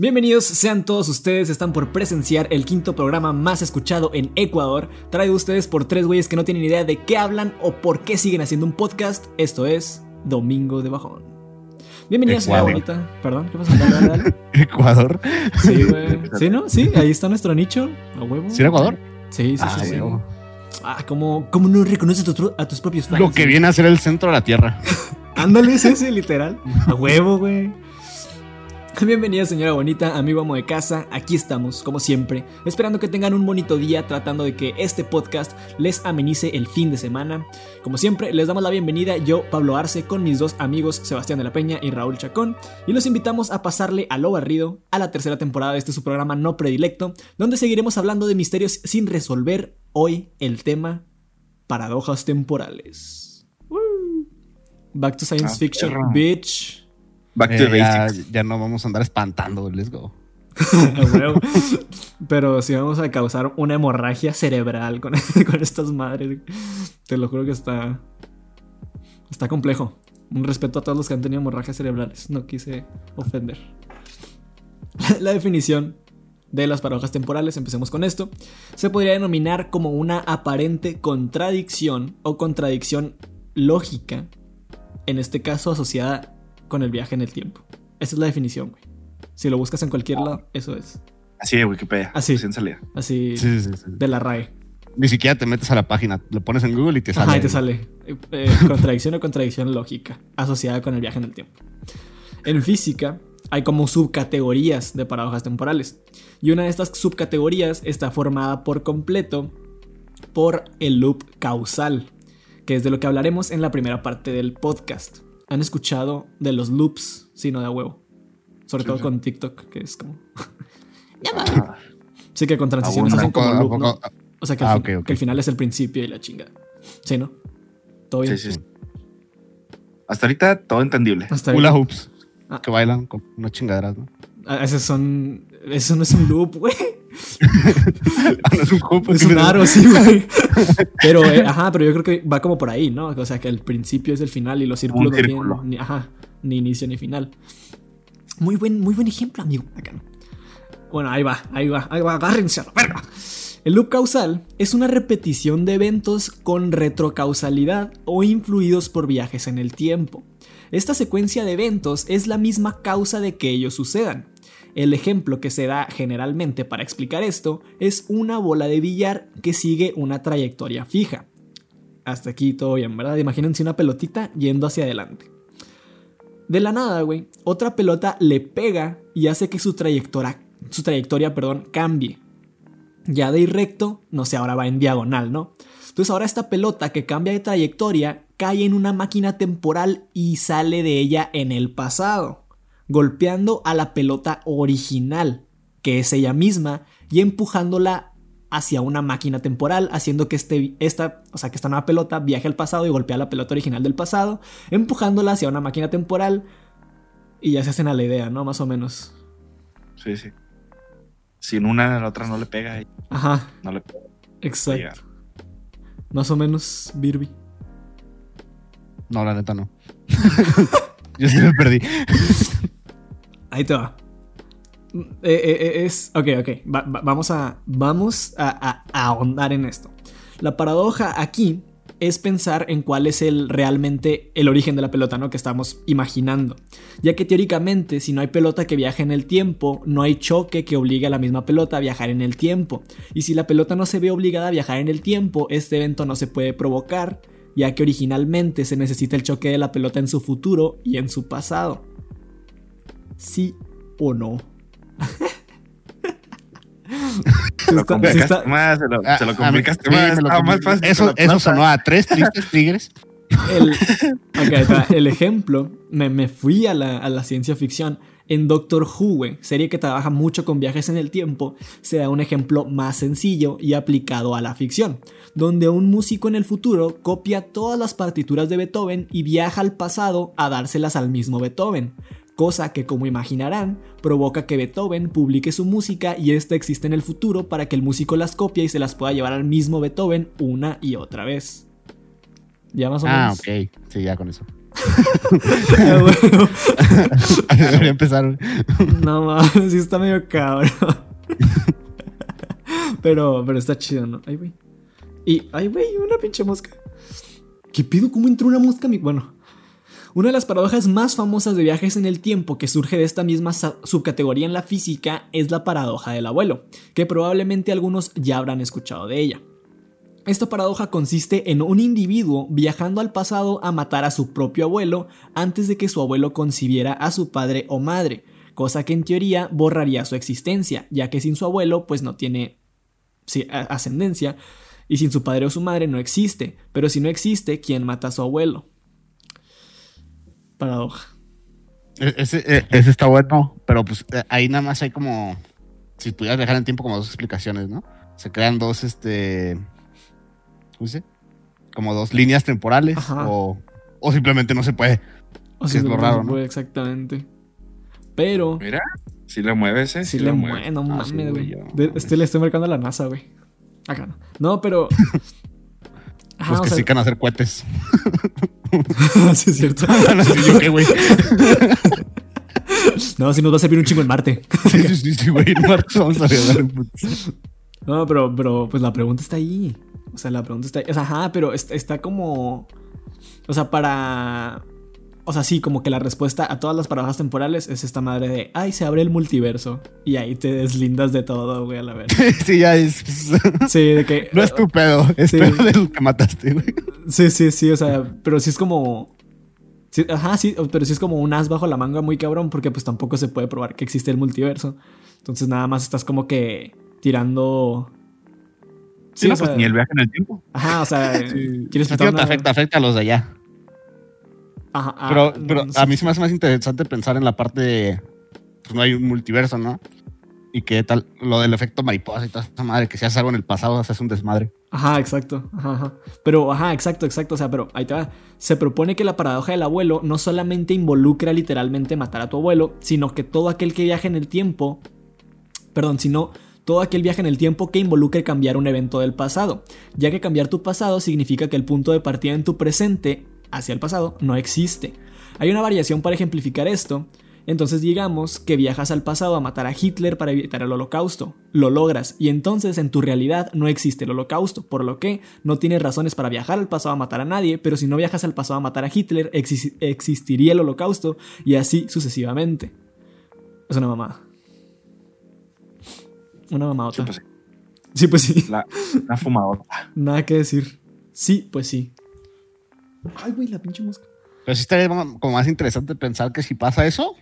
Bienvenidos sean todos ustedes, están por presenciar el quinto programa más escuchado en Ecuador, traído ustedes por tres güeyes que no tienen idea de qué hablan o por qué siguen haciendo un podcast, esto es Domingo de Bajón. Bienvenidos, bonita. Perdón, ¿qué pasa? Dale, dale. Ecuador. Sí, güey. ¿Sí, no? Sí, ahí está nuestro nicho, a huevo. ¿Sí Ecuador? Sí, sí, Ah, sí. sí. Ah, ¿cómo, ¿cómo no reconoces a, tu- a tus propios fans? Lo que viene a ser el centro de la Tierra. Ándale, es ese, literal. A huevo, güey. Bienvenida, señora bonita, amigo amo de casa. Aquí estamos, como siempre, esperando que tengan un bonito día, tratando de que este podcast les amenice el fin de semana. Como siempre, les damos la bienvenida yo, Pablo Arce, con mis dos amigos Sebastián de la Peña y Raúl Chacón, y los invitamos a pasarle a lo barrido a la tercera temporada de este su programa no predilecto, donde seguiremos hablando de misterios sin resolver. Hoy el tema paradojas temporales. Back to science Ah, fiction, bitch. Back to Eh, basics. ya no vamos a andar espantando, let's go. Pero si vamos a causar una hemorragia cerebral con, con estas madres. Te lo juro que está. Está complejo. Un respeto a todos los que han tenido hemorragias cerebrales. No quise ofender. La definición de las paradojas temporales, empecemos con esto, se podría denominar como una aparente contradicción o contradicción lógica, en este caso asociada con el viaje en el tiempo. Esa es la definición, güey. Si lo buscas en cualquier lado, eso es. Así de Wikipedia. Así. Así en salida. Así Sí, sí, sí. de la RAE. Ni siquiera te metes a la página, lo pones en Google y te sale. Ajá, y te sale. eh, eh, contradicción o contradicción lógica asociada con el viaje en el tiempo. En física hay como subcategorías de paradojas temporales. Y una de estas subcategorías está formada por completo por el loop causal, que es de lo que hablaremos en la primera parte del podcast. ¿Han escuchado de los loops? Sí, no de a huevo. Sobre Sí, todo sí. con TikTok, que es como... Ah, Sí, que con transiciones hacen como ¿A loop, poco- ¿no? O sea, que, el Ah, que el final es el principio y la chingada. Sí, ¿no? Todo bien. sí, sí. Hasta ahorita todo entendible. Hasta Hula ahí. hoops. Ah. Que bailan con unas chingaderas, ¿no? Ah, Esos son. Eso no es un loop, güey. Ah, no es un hoop. Es ¿qué un aro, sí, güey. Pero, eh, ajá, pero yo creo que va como por ahí, ¿no? O sea, que el principio es el final y los círculos no tienen ni, ajá, ni inicio ni final. Muy buen, muy buen ejemplo, amigo. Acá no. Bueno, ahí va, ahí va, ahí va, agárrense a la verga. El loop causal es una repetición de eventos con retrocausalidad o influidos por viajes en el tiempo. Esta secuencia de eventos es la misma causa de que ellos sucedan. El ejemplo que se da generalmente para explicar esto es una bola de billar que sigue una trayectoria fija. Hasta aquí todo bien, ¿verdad? Imagínense una pelotita yendo hacia adelante. De la nada, güey, otra pelota le pega y hace que su trayectoria, su trayectoria, perdón, cambie. Ya de ir recto, no sé, ahora va en diagonal, ¿no? Entonces ahora esta pelota que cambia de trayectoria cae en una máquina temporal y sale de ella en el pasado, golpeando a la pelota original, que es ella misma, y empujándola hacia una máquina temporal, haciendo que este, esta, o sea, que esta nueva pelota viaje al pasado y golpea a la pelota original del pasado, empujándola hacia una máquina temporal, y ya se hacen a la idea, ¿no? Más o menos. Sí, sí. Sin una, la otra no le pega y Ajá, no le pega. exacto. llegar. Más o menos, Birby. No, la neta no. Yo sí me perdí. Ahí te va. Eh, eh, eh, es. Ok, ok. Va- va- vamos a. Vamos a ahondar en esto. La paradoja aquí es pensar en cuál es el realmente el origen de la pelota, ¿no? Que estamos imaginando. Ya que teóricamente, si no hay pelota que viaje en el tiempo, no hay choque que obligue a la misma pelota a viajar en el tiempo. Y si la pelota no se ve obligada a viajar en el tiempo, este evento no se puede provocar, ya que originalmente se necesita el choque de la pelota en su futuro y en su pasado. ¿Sí o no? Se lo complicaste está- más, se lo, Ah, se lo a mí- complicaste sí, más. lo estaba más fácil Eso, sonó a tres tristes tigres. El, el ejemplo, me, me fui a la, a la ciencia ficción. En Doctor Who, serie que trabaja mucho con viajes en el tiempo, se da un ejemplo más sencillo y aplicado a la ficción, donde un músico en el futuro copia todas las partituras de Beethoven y viaja al pasado a dárselas al mismo Beethoven, cosa que como imaginarán provoca que Beethoven publique su música y esta existe en el futuro para que el músico las copie y se las pueda llevar al mismo Beethoven una y otra vez. Ya más o Ah, menos. ok. Sí, ya con eso. Ah, bueno. Debería empezar. No mames, sí está medio cabrón. Pero, pero está chido, ¿no? Ay, güey. Y, ay, güey, una pinche mosca. ¿Qué pido? ¿Cómo entró una mosca? mi- Bueno. Una de las paradojas más famosas de viajes en el tiempo que surge de esta misma subcategoría en la física es la paradoja del abuelo, que probablemente algunos ya habrán escuchado de ella. Esta paradoja consiste en un individuo viajando al pasado a matar a su propio abuelo antes de que su abuelo concibiera a su padre o madre, cosa que en teoría borraría su existencia, ya que sin su abuelo pues no tiene ascendencia y sin su padre o su madre no existe, pero si no existe, ¿quién mata a su abuelo? Paradoja. E- Ese, e- ese está bueno, pero pues eh, ahí nada más hay como. Si pudieras viajar en tiempo, como dos explicaciones, ¿no? Se crean dos, este. ¿Cómo se dice? Como dos líneas temporales, Ajá. o, o simplemente no se puede. O sea, es lo no se raro, ¿no? puede Exactamente. Pero Mira, si le mueves, ¿eh? si Sí le mueve. mueve, no Ah, mames, güey, Este le estoy marcando a la NASA, güey. Acá no. No, pero. Ajá, Los que se dedican a hacer cohetes. sí, es cierto. no güey. Si nos va a servir un chingo en Marte. Sí, sí, sí, güey. No, vamos a en putz. No, pero, pero, pues la pregunta está ahí. O sea, la pregunta está ahí. O sea, ajá, pero está, está como. O sea, para. O sea, sí, como que la respuesta a todas las paradojas temporales es esta madre de. Ay, se abre el multiverso. Y ahí te deslindas de todo, güey, a la vez. Sí, ya es. pues, Sí, de que. No es tu pedo, es Sí. pedo del que mataste, güey. Sí, sí, sí, o sea, pero sí es como. sí, ajá, sí, pero sí es como un as bajo la manga muy cabrón, porque pues tampoco se puede probar que existe el multiverso. Entonces nada más estás como que tirando. Sí, no, o pues ni el viaje en el tiempo. Ajá, o sea, quieres A ti quitar no te una- afecta, afecta a los de allá. Ajá, ah, Pero, a mí se me hace más interesante pensar en la parte de. Pues no hay un multiverso, ¿no? Y qué tal lo del efecto mariposa y toda esa madre, que si haces algo en el pasado, haces un desmadre. Ajá, exacto. Ajá, ajá. Pero, ajá, exacto, exacto. O sea, pero ahí te va. Se propone que la paradoja del abuelo no solamente involucra literalmente matar a tu abuelo, sino que todo aquel que viaja en el tiempo. Perdón, sino todo aquel viaje en el tiempo que involucre cambiar un evento del pasado, ya que cambiar tu pasado significa que el punto de partida en tu presente hacia el pasado no existe. Hay una variación para ejemplificar esto. Entonces digamos que viajas al pasado a matar a Hitler para evitar el holocausto. Lo logras y entonces en tu realidad no existe el holocausto, por lo que no tienes razones para viajar al pasado a matar a nadie, pero si no viajas al pasado a matar a Hitler, exis- existiría el holocausto y así sucesivamente. Es una mamada. Una Sí, mamadota. pues sí. Sí, pues sí. La, la fumadora. Nada que decir. Sí, pues sí. Ay, güey, la pinche mosca. Pero sí estaría como más interesante pensar que si pasa eso,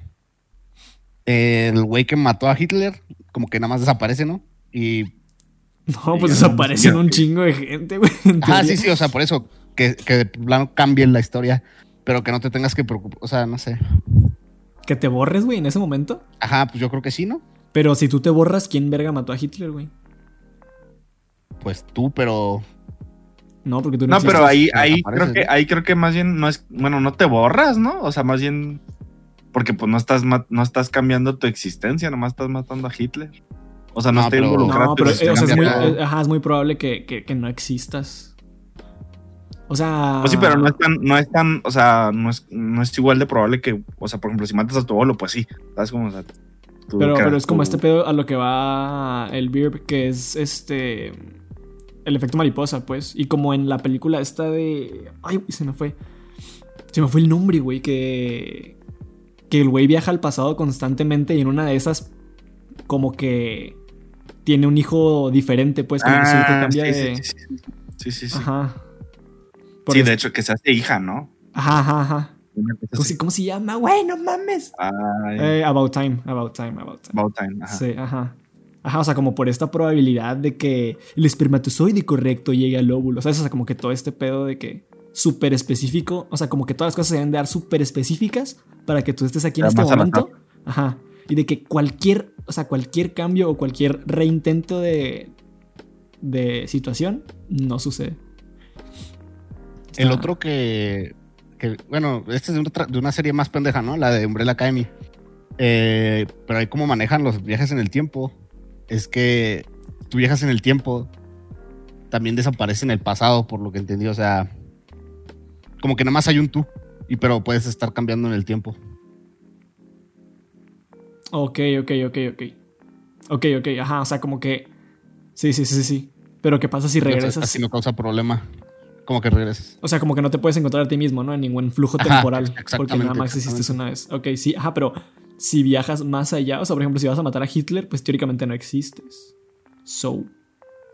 el güey que mató a Hitler, como que nada más desaparece, ¿no? Y. No, pues desaparecen un chingo de gente, güey. Ah, sí, sí, o sea, por eso, que, que de plano cambie la historia, pero que no te tengas que preocupar, o sea, no sé. Que te borres, güey, en ese momento. Ajá, pues yo creo que sí, ¿no? Pero si tú te borras, ¿quién verga mató a Hitler, güey? Pues tú, pero. No, porque tú no, No, existes. pero ahí, no ahí creo que, ¿no? ahí creo que más bien no es, bueno, no te borras, ¿no? O sea, más bien porque pues no estás no estás cambiando tu existencia, nomás estás matando a Hitler. O sea, no, No, está involucrado No, tu pero eh, o sea, es, muy, eh, ajá, es muy probable que, que- que no existas. O sea. Pues sí, pero no es tan, no es tan, o sea, no es, no es igual de probable que, o sea, por ejemplo, si matas a tu abuelo, pues sí, ¿sabes cómo? O sea, Pero, pero es como tu- este pedo a lo que va el Beer, que es este. El efecto mariposa, pues. Y como en la película esta de. Ay, se me fue. Se me fue el nombre, güey. Que. Que el güey viaja al pasado constantemente y en una de esas. Como que. Tiene un hijo diferente, pues. Como que Ah, cambia sí, de. sí, sí, sí, sí, sí, sí. Ajá. Por Sí, es- de hecho, que se hace hija, ¿no? Ajá, ajá, ajá. ¿Cómo, se, cómo se llama? Güey, no mames. Eh, about time, about time, about time. about time, ajá. Sí, ajá. Ajá, o sea, como por esta probabilidad de que el espermatozoide correcto llegue al óvulo. ¿Sabes? O sea, como que todo este pedo de que súper específico. O sea, como que todas las cosas se deben de dar súper específicas para que tú estés aquí en este momento. Ajá. Y de que cualquier, o sea, cualquier cambio o cualquier reintento de, de situación no sucede. El otro que, que, bueno, este es de, de una serie más pendeja, ¿no? La de Umbrella Academy. Eh, pero ahí cómo manejan los viajes en el tiempo. Es que tú viajas en el tiempo, también desaparece en el pasado, por lo que entendí. O sea, como que nada más hay un tú. Y pero puedes estar cambiando en el tiempo. Ok, ok, ok, ok. Ok, ok, ajá, o sea, como que... Sí, sí, sí, sí. Pero ¿qué pasa si regresas? Así no causa problema. Como que regresas. O sea, como que no te puedes encontrar a ti mismo, ¿no? En ningún flujo Ajá, temporal. Porque nada más existes una vez. Ok, sí, ajá, pero si viajas más allá, o sea, por ejemplo, si vas a matar a Hitler, pues teóricamente no existes. So.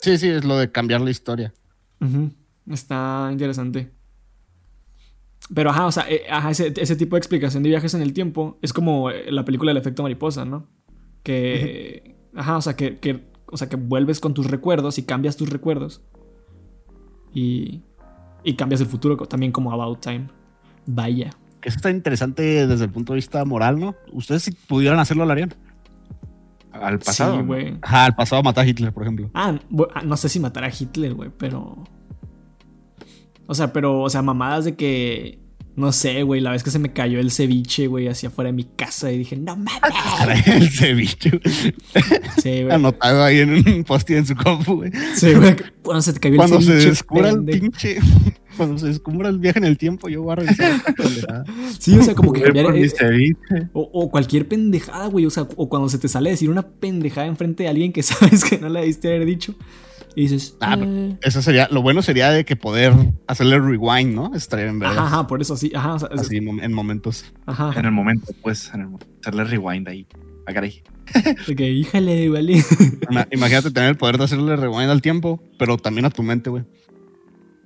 Sí, sí, es lo de cambiar la historia. ujú, Está interesante. Pero ajá, o sea, eh, ajá, ese, ese tipo de explicación de viajes en el tiempo es como eh, la película del efecto mariposa, ¿no? Que. Ajá, o sea, que, que- o sea, que vuelves con tus recuerdos y cambias tus recuerdos. Y. Y cambias el futuro también como About Time. Vaya. Que eso está interesante desde el punto de vista moral, ¿no? Ustedes si pudieran hacerlo, lo harían. Al pasado. Sí, güey. Ajá, al pasado matar a Hitler, por ejemplo. Ah, ah, no sé si matar a Hitler, güey, pero. O sea, pero, o sea, mamadas de que. No sé, güey, la vez que se me cayó el ceviche, güey, hacia afuera de mi casa y dije, no mames. el ceviche. Sí, güey. Anotado ahí en un post en su compu, güey. Sí, güey. Cuando se te cayó Cuando el se ceviche. descubra el pendejo. pinche. Cuando se descubra el viaje en el tiempo, yo voy a revisar. Sí, o sea, como que cambiar. eh, o, o cualquier pendejada, güey. O sea, o cuando se te sale decir una pendejada enfrente de alguien que sabes que no la debiste haber dicho. Y dices, Ah, eh, Eso sería, lo bueno sería de que poder hacerle rewind, ¿no? Estaría en verdad. ajá, ajá, por eso sí. Ajá, o sea, es- Así en momentos. ajá. En el momento, pues, en el momento. Hacerle rewind ahí. Ah, caray. De que, híjale, vale. Ima- Imagínate tener el poder de hacerle rewind al tiempo, pero también a tu mente, güey.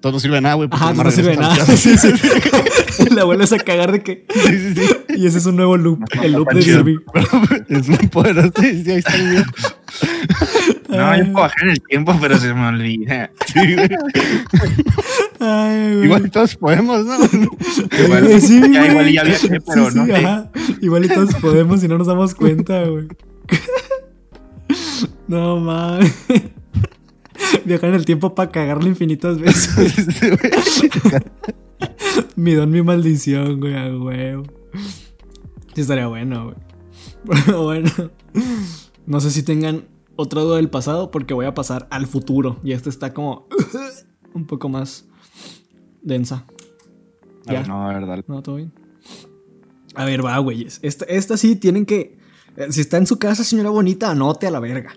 Todo no sirve de nada, güey. Ajá, no nomás sirve de nada. Sí, sí. La vuelves a cagar de que. Sí, sí, sí. Y ese es un nuevo loop. El loop de. Kirby. es un poder. Sí, sí, ahí está el video. No, yo puedo bajar en el tiempo, pero se me olvida. Sí, güey. Ay, güey. Igual y todos podemos, ¿no? Igual, Eh, sí, ya, güey. igual ya viajé, pero Sí, no sí, ajá. Igual y todos podemos y no nos damos cuenta, güey. No mames. Viajar en el tiempo para cagarlo infinitas veces. mi don, mi maldición, güey, a huevo. Sí, estaría bueno, güey. Pero bueno. No sé si tengan otra duda del pasado porque voy a pasar al futuro. Y esta está como un poco más densa. Ya. No, verdad. No, todo bien. A ver, va, güeyes. Esta, esta sí tienen que. eh, Si está en su casa, señora bonita, anote a la verga.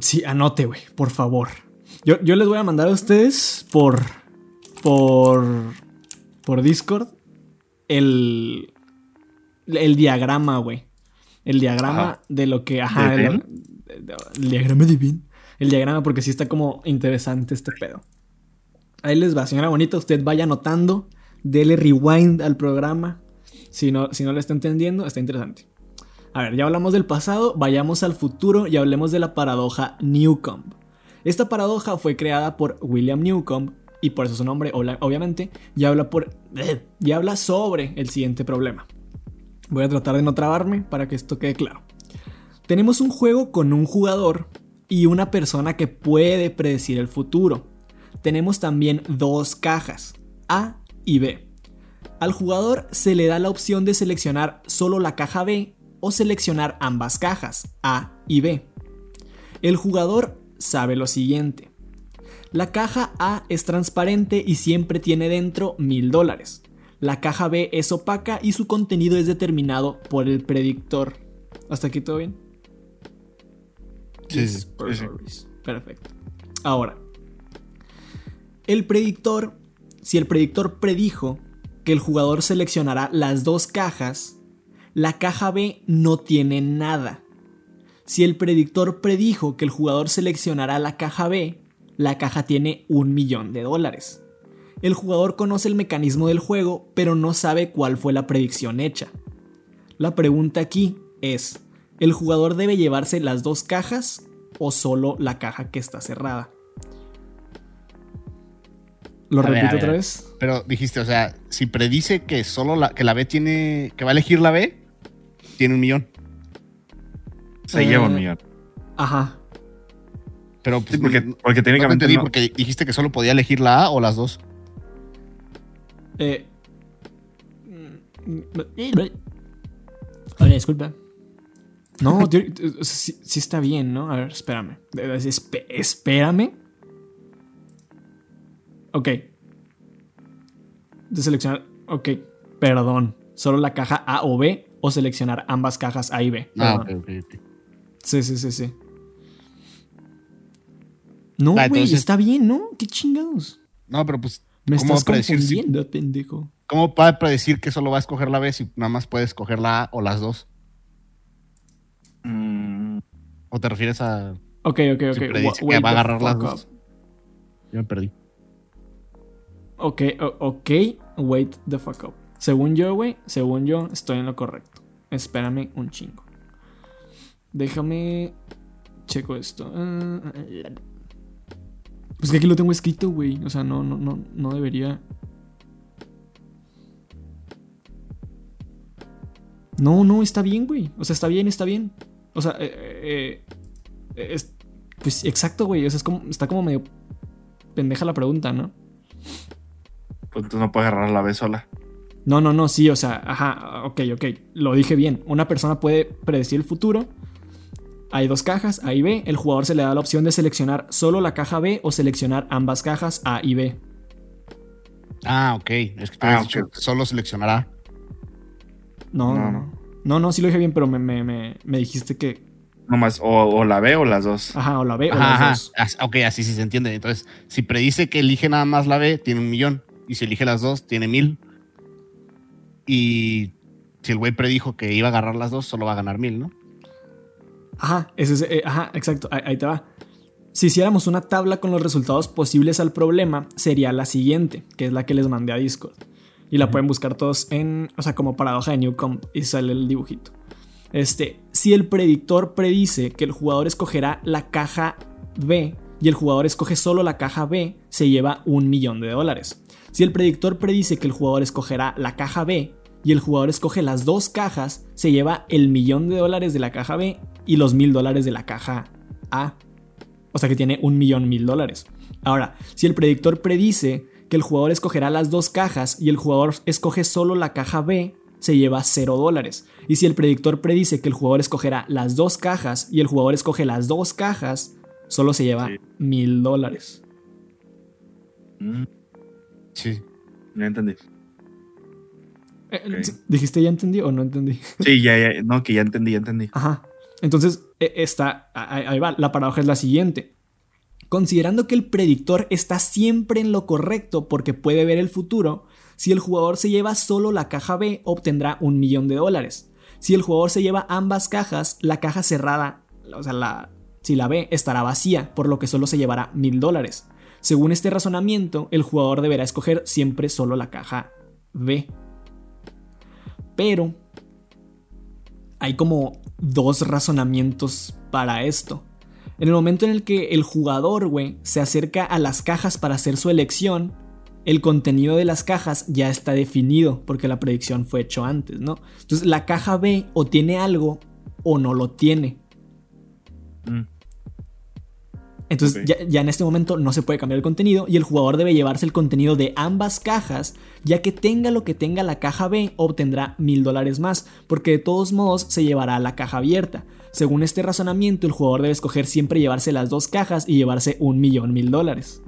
Sí, anote, güey, por favor. Yo, yo les voy a mandar a ustedes por. Por. Por Discord. El. El diagrama, güey. El diagrama Ajá. de lo que. Ajá. ¿De el, diagrama de Ben. El diagrama, porque sí está como interesante este pedo. Ahí les va, señora bonita, usted vaya anotando, dele rewind al programa. Si no, si no lo está entendiendo, está interesante. A ver, ya hablamos del pasado, vayamos al futuro y hablemos de la paradoja Newcomb. Esta paradoja fue creada por William Newcomb y por eso su nombre, obviamente, y habla, por, y habla sobre el siguiente problema. Voy a tratar de no trabarme para que esto quede claro. Tenemos un juego con un jugador y una persona que puede predecir el futuro. Tenemos también dos cajas, A y B. Al jugador se le da la opción de seleccionar solo la caja B o seleccionar ambas cajas, A y B. El jugador sabe lo siguiente. La caja A es transparente y siempre tiene dentro mil dólares. La caja B es opaca y su contenido es determinado por el predictor. ¿Hasta aquí todo bien? Sí, sí, sí, sí. Perfecto. Ahora, el predictor, si el predictor predijo que el jugador seleccionará las dos cajas, la caja B no tiene nada. Si el predictor predijo que el jugador seleccionará la caja B, la caja tiene un millón de dólares. El jugador conoce el mecanismo del juego, pero no sabe cuál fue la predicción hecha. La pregunta aquí es, ¿el jugador debe llevarse las dos cajas o solo la caja que está cerrada? ¿Lo A repito ver. otra vez? Pero dijiste, o sea, si predice que solo la, que la B tiene, que va a elegir la B, tiene un millón. Se Eh, lleva un millón. Ajá. Pero pues, Sí, porque, no- porque no te técnicamente no. porque dijiste que solo podía elegir la A o las dos. Eh, Oye, disculpa. No, tío, eh, sí, sí está bien, ¿no? A ver, espérame. Eh, esp- espérame. Ok. De seleccionar. Ok, perdón. Solo la caja A o B o seleccionar ambas cajas A y B. Ah, Perdón. ok. Sí, sí, sí, sí. No, Ah, güey, entonces- está bien, ¿no? Qué chingados. No, pero pues, Me ¿cómo estás si- confundiendo, pendejo. ¿cómo puede predecir que solo va a escoger la B si nada más puedes escoger la A o las dos? Mm, ¿O te refieres a.? Ok, ok, ok. Si predice que va a agarrar las dos. up. Yo me perdí. Ok, ok, wait the fuck up. Según yo, güey, según yo, estoy en lo correcto. Espérame un chingo. Déjame. Checo esto. Ah, Pues que aquí lo tengo escrito, güey. O sea, no, no, no, no debería. No, no, está bien, güey. O sea, está bien, está bien. O sea, eh, eh, es- pues exacto, güey. O sea, es como, está como medio pendeja la pregunta, ¿no? pues tú no puedes agarrar la B sola. No, no, no, sí, o sea, ajá, ok, ok, lo dije bien. Una persona puede predecir el futuro. Hay dos cajas, A y B. El jugador se le da la opción de seleccionar solo la caja B o seleccionar ambas cajas A y B. Ah, ok. Es que tú Ah, habías ok, dicho ok. solo seleccionará. No, no, No, no. No, no, sí lo dije bien, pero me, me, me, me dijiste que. Nomás, o, o la B o las dos. Ajá, o la B o las ajá. dos. As- Ok, así sí se entiende. Entonces, si predice que elige nada más la B, tiene un millón. Y si elige las dos, tiene mil. Y si el güey predijo que iba a agarrar las dos, solo va a ganar mil, ¿no? Ajá, ese es, eh, ajá, exacto, ahí, ahí te va. Si hiciéramos una tabla con los resultados posibles al problema, sería la siguiente, que es la que les mandé a Discord. Y la pueden buscar todos en, o sea, como paradoja de Newcomb y sale el dibujito. Este, si el predictor predice que el jugador escogerá la caja B y el jugador escoge solo la caja B, se lleva un millón de dólares. Si el predictor predice que el jugador escogerá la caja B y el jugador escoge las dos cajas, se lleva el millón de dólares de la caja B y los mil dólares de la caja A. O sea que tiene un millón mil dólares. Ahora, si el predictor predice que el jugador escogerá las dos cajas y el jugador escoge solo la caja B, se lleva 0 dólares. Y si el predictor predice que el jugador escogerá las dos cajas y el jugador escoge las dos cajas, solo se lleva Sí. mil dólares. Mm, Sí. ya entendí. Eh. ¿Dijiste ya entendí o no entendí? Sí, ya, ya. No, que ya entendí, ya entendí. Ajá. Entonces, e- está, ahí ahí va, la paradoja es la siguiente. Considerando que el predictor está siempre en lo correcto porque puede ver el futuro, si el jugador se lleva solo la caja B, obtendrá un millón de dólares. Si el jugador se lleva ambas cajas, la caja cerrada, o sea, la, si la B estará vacía, por lo que solo se llevará mil dólares. Según este razonamiento, el jugador deberá escoger siempre solo la caja B. Pero hay como dos razonamientos para esto. En el momento en el que el jugador, güey, se acerca a las cajas para hacer su elección, el contenido de las cajas ya está definido porque la predicción fue hecho antes, ¿no? Entonces la caja B o tiene algo o no lo tiene. Mm, Entonces ya, ya en este momento no se puede cambiar el contenido y el jugador debe llevarse el contenido de ambas cajas, ya que tenga lo que tenga la caja B, obtendrá mil dólares más, porque de todos modos se llevará la caja abierta. Según este razonamiento, el jugador debe escoger siempre llevarse las dos cajas y llevarse un millón mil dólares.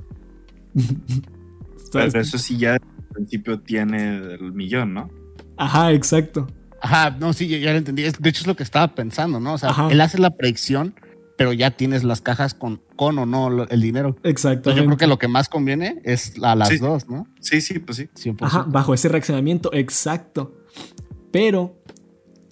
Pero eso sí ya al principio tiene el millón, ¿no? Ajá, exacto. Ajá, no, sí, ya, ya lo entendí. Es- De hecho, es lo que estaba pensando, ¿no? O sea, Ajá. él hace la predicción, pero ya tienes las cajas con, con o no el dinero. Exacto. Yo creo que lo que más conviene es a las Sí. dos, ¿no? Sí, sí, pues sí. 100%. Ajá, bajo ese reaccionamiento, exacto. Pero,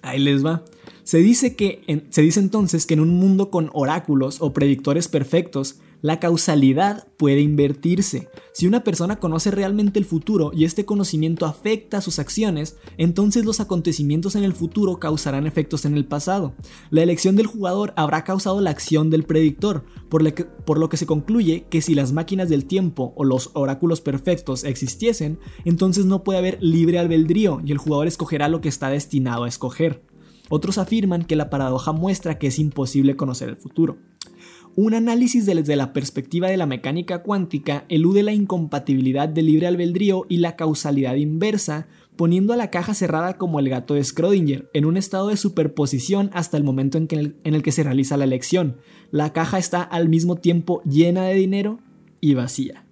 ahí les va. Se dice, que en- se dice entonces que en un mundo con oráculos o predictores perfectos, la causalidad puede invertirse. Si una persona conoce realmente el futuro y este conocimiento afecta sus acciones, entonces los acontecimientos en el futuro causarán efectos en el pasado. La elección del jugador habrá causado la acción del predictor, por, lo que- por lo que se concluye que si las máquinas del tiempo o los oráculos perfectos existiesen, entonces no puede haber libre albedrío y el jugador escogerá lo que está destinado a escoger. Otros afirman que la paradoja muestra que es imposible conocer el futuro. Un análisis desde la perspectiva de la mecánica cuántica elude la incompatibilidad del libre albedrío y la causalidad inversa, poniendo a la caja cerrada como el gato de Schrödinger, en un estado de superposición hasta el momento en, que el, en el que se realiza la elección. La caja está al mismo tiempo llena de dinero y vacía.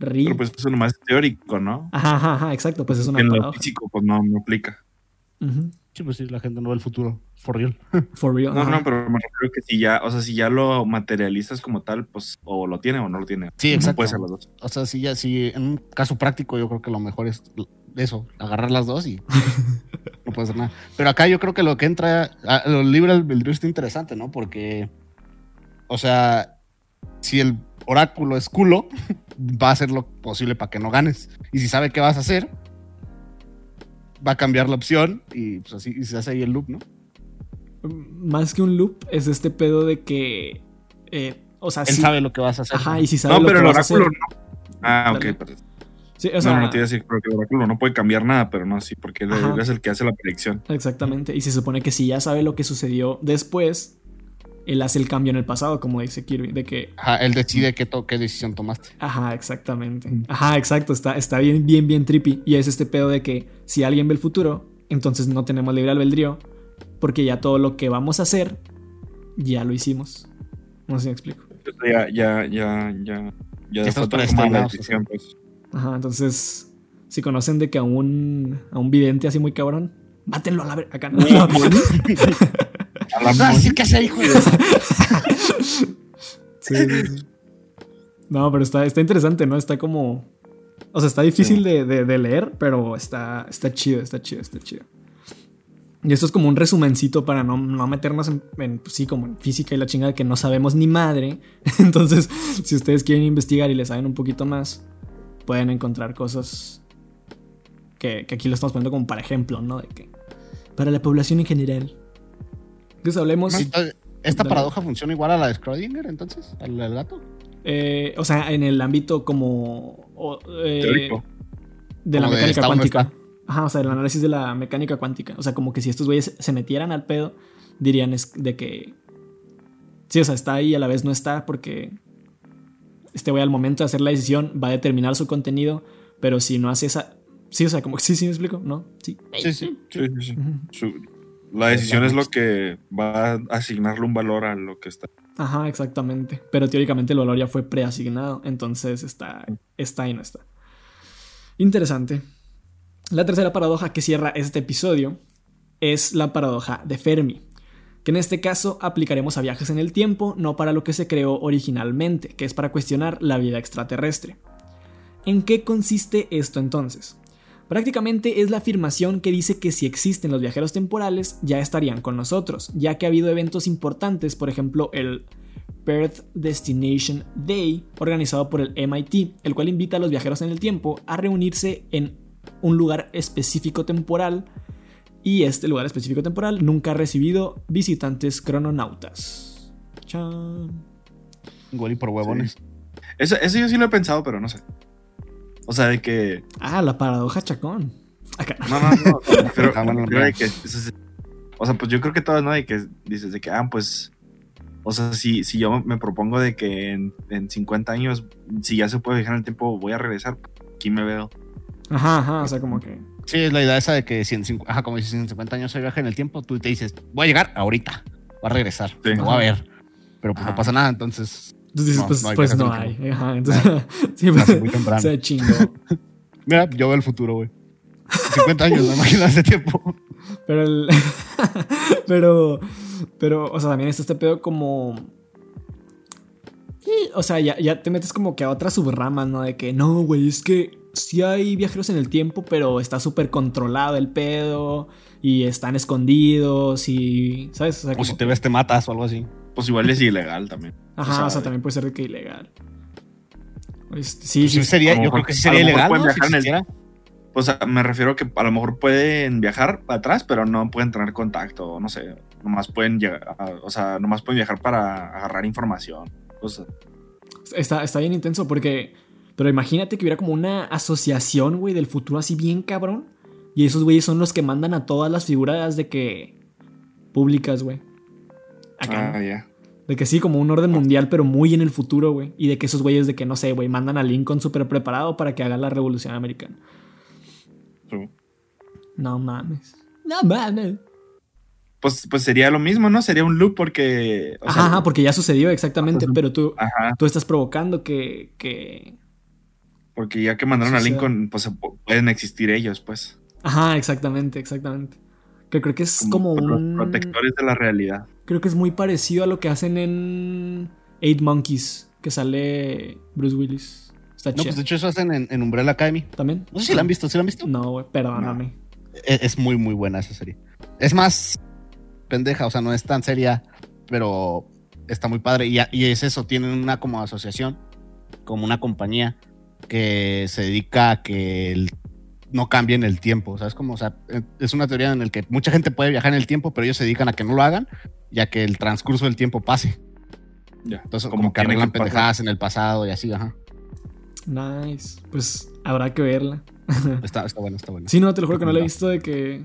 Ri. Pero pues eso nomás es teórico, ¿no? Ajá, ajá, ajá, exacto, pues es una en lo físico, pues no, no aplica. Ujú. Sí, pues sí, la gente no ve el futuro. For real. For real. No, ajá. no, pero me refiero que si ya, o sea, si ya lo materializas como tal, pues o lo tiene o no lo tiene. Sí, No exacto. puede ser los dos. O sea, si ya, si en un caso práctico, yo creo que lo mejor es eso, agarrar las dos y no puede hacer nada. Pero acá yo creo que lo que entra, a- lo libre albedrío está interesante, ¿no? Porque, o sea, si el oráculo es culo, va a hacer lo posible para que no ganes. Y si sabe qué vas a hacer, va a cambiar la opción y pues así y se hace ahí el loop, ¿no? Más que un loop, es este pedo de que. eh, o sea, Él sí. sabe lo que vas a hacer. Ajá, y si sabe No, lo pero que el vas a hacer. oráculo no. Ah, ok, perdón. Sí, o sea, no, no te iba a decir, pero que el oráculo no puede cambiar nada, pero no, sí, porque él es el que hace la predicción. Exactamente. Y se supone que si ya sabe lo que sucedió después, él hace el cambio en el pasado, como dice Kirby, de que. Ajá, él decide qué, to- qué decisión tomaste. Ajá, exactamente. Mm. Ajá, exacto. Está, está bien, bien, bien trippy. Y es este pedo de que si alguien ve el futuro, entonces no tenemos libre albedrío. Porque ya todo lo que vamos a hacer, ya lo hicimos. No sé si me explico. Eso ya, ya, ya, ya, ya estás predestinados, decisión, pues. Ajá, entonces, si conocen de que a un, a un vidente así muy cabrón, mátenlo a la ver acá. No, A la Ah, sí, ¿qué hace, hijo de Sí, sí, sí. No, pero está, está interesante, ¿no? Está como. O sea, está difícil de, de- de leer, pero está, está chido, está chido, está chido. Y esto es como un resumencito para no, no meternos en, en, pues sí, como en física y la chingada que no sabemos ni madre. Entonces, si ustedes quieren investigar y le saben un poquito más, pueden encontrar cosas que, que aquí lo estamos poniendo como para ejemplo, ¿no? De que para la población en general. Entonces hablemos. ¿Esta paradoja funciona igual a la de Schrödinger, entonces? ¿Al del gato? Eh, o sea, en el ámbito como. o, eh, Teórico. de la Como mecánica cuántica. Ajá, o sea, el análisis de la mecánica cuántica. O sea, como que si estos güeyes se metieran al pedo, dirían es de que. Sí, o sea, está ahí y a la vez no está, porque este güey al momento de hacer la decisión va a determinar su contenido, pero si no hace esa. Sí, o sea, como que sí, sí me explico, ¿no? Sí. Sí, sí. Sí, sí, sí. La decisión es lo que va a asignarle un valor a lo que está. Ajá, exactamente. Pero teóricamente el valor ya fue preasignado, entonces está, está y no está. Interesante. La tercera paradoja que cierra este episodio es la paradoja de Fermi, que en este caso aplicaremos a viajes en el tiempo, no para lo que se creó originalmente, que es para cuestionar la vida extraterrestre. ¿En qué consiste esto entonces? Prácticamente es la afirmación que dice que si existen los viajeros temporales ya estarían con nosotros, ya que ha habido eventos importantes, por ejemplo el Perth Destination Day, organizado por el MIT, el cual invita a los viajeros en el tiempo a reunirse en un lugar específico temporal y este lugar específico temporal nunca ha recibido visitantes crononautas. Chan. Igual y por huevones. Eso, eso yo sí lo he pensado, pero no sé. O sea, de que. Ah, la paradoja chacón. Acá. No, no, no. refiero- Ah, no. de que es- o sea, pues yo creo que todas, ¿no? De que dices de que, ah, pues. O sea, si, si yo me propongo de que en, en 50 años, si ya se puede viajar en el tiempo, voy a regresar, aquí me veo. Ajá, ajá, o sea, como que. Sí, es la idea esa de que si en, ajá, como dices, en 50 años se viaja en el tiempo, tú te dices, voy a llegar ahorita, voy a regresar, Sí. me voy a ver. Pero pues Ajá. no pasa nada, entonces Entonces dices, No, pues no hay pues no hay. Ajá, entonces. se pues, muy temprano. se chingó. Mira, yo veo el futuro, güey. 50 años, me imagino hace tiempo. Pero el. pero. Pero, o sea, también está este pedo como. O sea, ya, ya te metes como que a otra subrama, ¿no? De que no, güey, es que sí hay viajeros en el tiempo, pero está súper controlado el pedo. Y están escondidos y. ¿Sabes? O sea, O como si te ves, te matas o algo así. Pues igual es ilegal también. Ajá, o sea, o sea, también puede ser de que ilegal. Este, sí, Pues sí. sí sería, a yo creo que sí a sería ilegal, pueden ¿no? Si en el-. O sea, me refiero que a lo mejor pueden viajar para atrás, pero no pueden tener contacto, no sé. Nomás pueden llegar, a- o sea, nomás pueden viajar para agarrar información. cosas. Está, está bien intenso porque. Pero imagínate que hubiera como una asociación, güey, del futuro así bien cabrón. Y esos güeyes son los que mandan a todas las figuras de que. públicas, güey. Acá. Ah, ya. De que sí, como un orden mundial, pero muy en el futuro, güey. Y de que esos güeyes de que, no sé, güey, mandan a Lincoln súper preparado para que haga la revolución americana. No mames. No mames. Pues, pues sería lo mismo, ¿no? Sería un loop porque. o Ajá, sea, ajá, porque ya sucedió exactamente, Ajá. pero tú, Ajá. tú estás provocando que, que, Porque ya que mandaron a. Lincoln, pues pueden existir ellos, pues. Ajá, exactamente, exactamente. Que creo que es como, los un. protectores de la realidad. Creo que es muy parecido a lo que hacen en Eight Monkeys, que sale Bruce Willis. Está No, chido. pues de hecho eso hacen en, en Umbrella Academy. ¿También? No sé si la han visto, ¿sí la han visto? No, güey, perdóname. Es, es muy, muy buena esa serie. Es más pendeja, o sea, no es tan seria, pero está muy padre. Y, y es eso, tienen una como asociación, como una compañía que se dedica a que el- no cambien el tiempo. ¿Sabes? Como, o sea, eh, es una teoría en la que mucha gente puede viajar en el tiempo, pero ellos se dedican a que no lo hagan, ya que el transcurso del tiempo pase. Ya. Entonces, como, que arreglan pendejadas en el pasado y así, ajá. Nice. Pues habrá que verla. Está, está bueno, está bueno. Sí, no, te lo juro que no la he visto de que.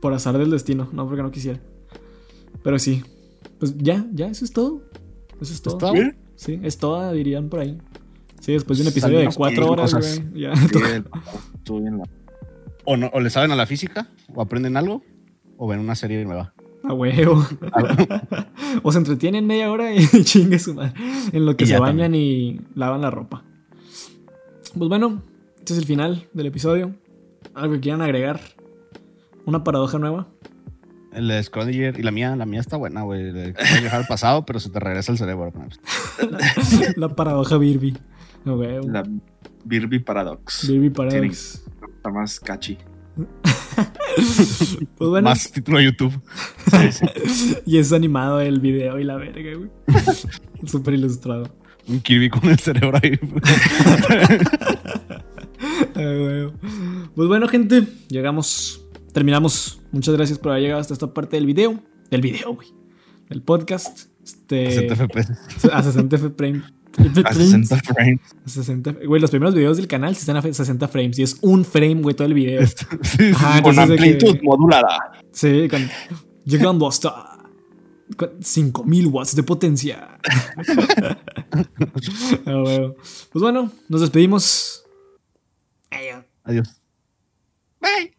Por azar del destino, no porque no quisiera. Pero sí. Pues ya, ya, eso es todo. Eso es todo. todo? Bien. Sí, es toda, dirían por ahí. Sí, después de un episodio de cuatro horas, güey. Ya. Sí, O, no, o le saben a la física, o aprenden algo, o ven una serie nueva. A huevo. o se entretienen media hora y chingue su madre. En lo que Y se bañan y lavan la ropa. Pues bueno, este es el final del episodio. ¿Algo que quieran agregar? ¿Una paradoja nueva? El de Schrödinger y la mía, la mía está buena, güey. Puedes viajar al pasado, pero se te regresa el cerebro. la paradoja Birby. A. La Birby Paradox. Birby Paradox. Está más catchy. Pues bueno, Más título de YouTube. Sí, sí. y es animado el video y la verga, güey. Súper ilustrado. Un Kirby con el cerebro ahí. Ah. Pues bueno, gente, llegamos, terminamos. Muchas gracias por haber llegado hasta esta parte del video. Del video, güey. Del podcast. Este, 60 FPS. a 60 frames. A 60 frames. 60 Güey, los primeros videos del canal sí están a 60 frames y es un frame, güey, todo el video. Sí, sí, Ajá, Con de que- amplitud modulada. Sí, con- llegando hasta con 5000 watts de potencia. Ah. Pues bueno, nos despedimos. Adiós. Adiós. Bye.